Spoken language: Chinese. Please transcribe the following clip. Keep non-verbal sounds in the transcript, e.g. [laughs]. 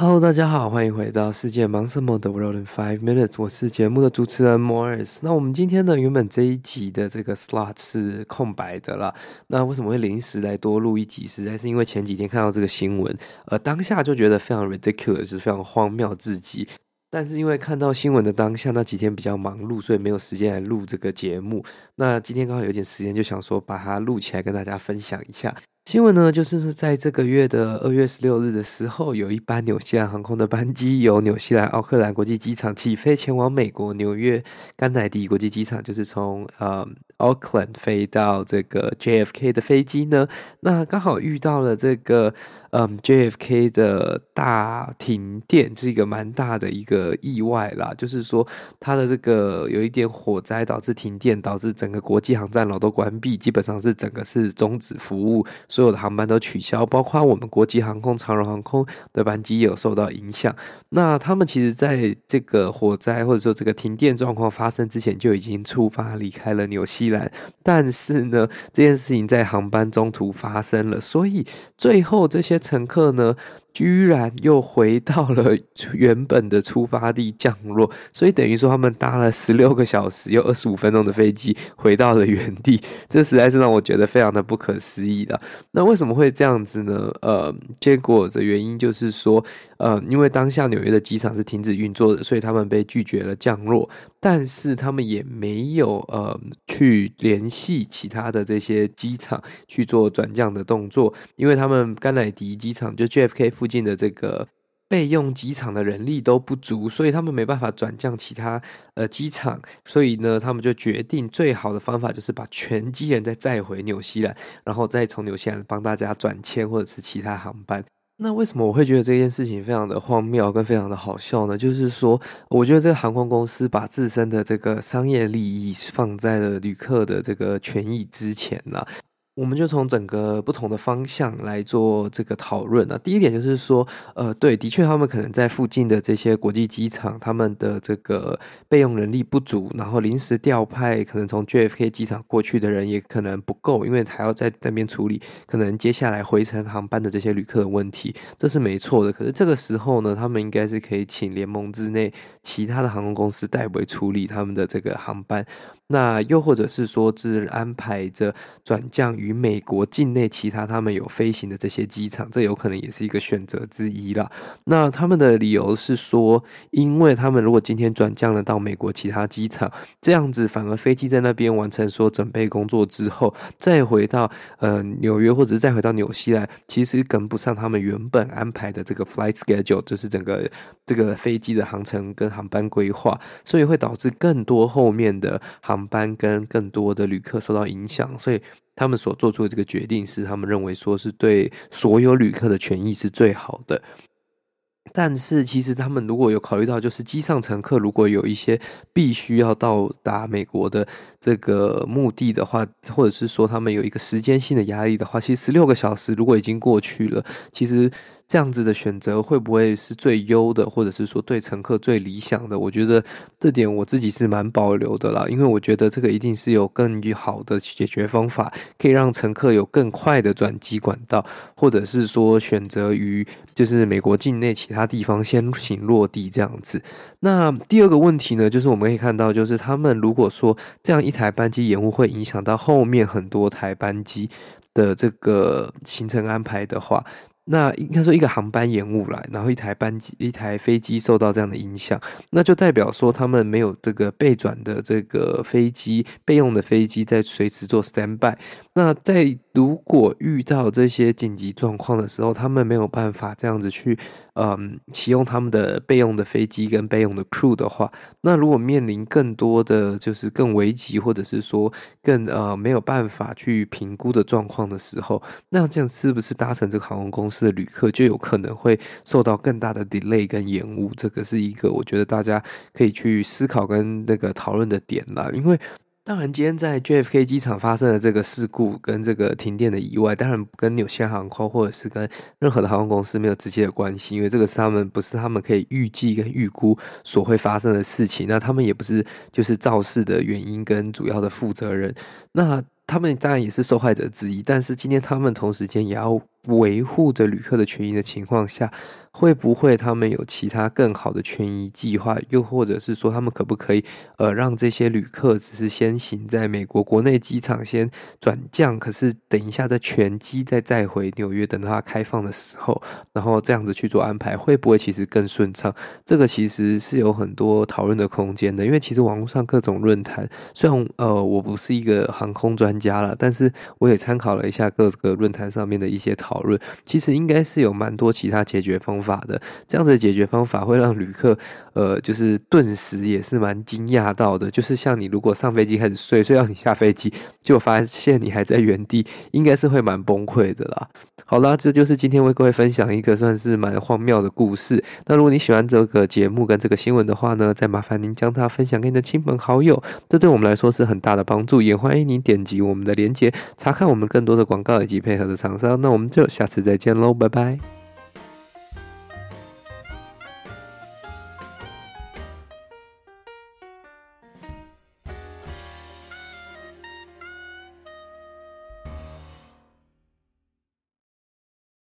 Hello，大家好，欢迎回到世界忙什么的 World in Five Minutes，我是节目的主持人 Morris。那我们今天呢，原本这一集的这个 slot 是空白的啦。那为什么会临时来多录一集？实在是因为前几天看到这个新闻，呃，当下就觉得非常 ridiculous，是非常荒谬至极。但是因为看到新闻的当下，那几天比较忙碌，所以没有时间来录这个节目。那今天刚好有点时间，就想说把它录起来跟大家分享一下。新闻呢，就是在这个月的二月十六日的时候，有一班纽西兰航空的班机由纽西兰奥克兰国际机场起飞，前往美国纽约甘乃迪国际机场，就是从呃奥克兰飞到这个 JFK 的飞机呢，那刚好遇到了这个嗯 JFK 的大停电，是一个蛮大的一个意外啦，就是说它的这个有一点火灾导致停电，导致整个国际航站楼都关闭，基本上是整个是终止服务。所所有的航班都取消，包括我们国际航空、长荣航空的班机有受到影响。那他们其实在这个火灾或者说这个停电状况发生之前就已经出发离开了纽西兰，但是呢，这件事情在航班中途发生了，所以最后这些乘客呢，居然又回到了 [laughs] 原本的出发地降落，所以等于说他们搭了十六个小时又二十五分钟的飞机回到了原地，这实在是让我觉得非常的不可思议的。那为什么会这样子呢？呃，结果的原因就是说，呃，因为当下纽约的机场是停止运作的，所以他们被拒绝了降落。但是他们也没有呃去联系其他的这些机场去做转降的动作，因为他们甘乃迪机场就 JFK 附近的这个备用机场的人力都不足，所以他们没办法转降其他呃机场，所以呢，他们就决定最好的方法就是把全机人再载回纽西兰，然后再从纽西兰帮大家转签或者是其他航班。那为什么我会觉得这件事情非常的荒谬跟非常的好笑呢？就是说，我觉得这个航空公司把自身的这个商业利益放在了旅客的这个权益之前了。我们就从整个不同的方向来做这个讨论啊。第一点就是说，呃，对，的确，他们可能在附近的这些国际机场，他们的这个备用人力不足，然后临时调派可能从 JFK 机场过去的人也可能不够，因为还要在那边处理可能接下来回程航班的这些旅客的问题，这是没错的。可是这个时候呢，他们应该是可以请联盟之内其他的航空公司代为处理他们的这个航班。那又或者是说，是安排着转降于美国境内其他他们有飞行的这些机场，这有可能也是一个选择之一啦。那他们的理由是说，因为他们如果今天转降了到美国其他机场，这样子反而飞机在那边完成说准备工作之后，再回到呃纽约或者是再回到纽西兰，其实跟不上他们原本安排的这个 flight schedule，就是整个这个飞机的航程跟航班规划，所以会导致更多后面的航。航班跟更多的旅客受到影响，所以他们所做出的这个决定是他们认为说是对所有旅客的权益是最好的。但是其实他们如果有考虑到，就是机上乘客如果有一些必须要到达美国的这个目的的话，或者是说他们有一个时间性的压力的话，其实十六个小时如果已经过去了，其实。这样子的选择会不会是最优的，或者是说对乘客最理想的？我觉得这点我自己是蛮保留的啦，因为我觉得这个一定是有更好的解决方法，可以让乘客有更快的转机管道，或者是说选择于就是美国境内其他地方先行落地这样子。那第二个问题呢，就是我们可以看到，就是他们如果说这样一台班机延误会影响到后面很多台班机的这个行程安排的话。那应该说一个航班延误来，然后一台班机、一台飞机受到这样的影响，那就代表说他们没有这个备转的这个飞机备用的飞机在随时做 stand by。那在如果遇到这些紧急状况的时候，他们没有办法这样子去，嗯，启用他们的备用的飞机跟备用的 crew 的话，那如果面临更多的就是更危急，或者是说更呃没有办法去评估的状况的时候，那这样是不是搭乘这个航空公司的旅客就有可能会受到更大的 delay 跟延误？这个是一个我觉得大家可以去思考跟那个讨论的点啦，因为。当然，今天在 JFK 机场发生的这个事故跟这个停电的意外，当然跟纽西兰航空或者是跟任何的航空公司没有直接的关系，因为这个是他们不是他们可以预计跟预估所会发生的事情，那他们也不是就是肇事的原因跟主要的负责人，那他们当然也是受害者之一，但是今天他们同时间也要维护着旅客的权益的情况下。会不会他们有其他更好的权益计划？又或者是说，他们可不可以呃让这些旅客只是先行在美国国内机场先转降，可是等一下再全机再再回纽约，等到它开放的时候，然后这样子去做安排，会不会其实更顺畅？这个其实是有很多讨论的空间的，因为其实网络上各种论坛，虽然呃我不是一个航空专家了，但是我也参考了一下各个论坛上面的一些讨讨论，其实应该是有蛮多其他解决方法。的这样子的解决方法会让旅客，呃，就是顿时也是蛮惊讶到的。就是像你如果上飞机很睡，睡到你下飞机，就发现你还在原地，应该是会蛮崩溃的啦。好啦，这就是今天为各位分享一个算是蛮荒谬的故事。那如果你喜欢这个节目跟这个新闻的话呢，再麻烦您将它分享给你的亲朋好友，这对我们来说是很大的帮助。也欢迎您点击我们的链接，查看我们更多的广告以及配合的厂商。那我们下次再见喽，拜拜。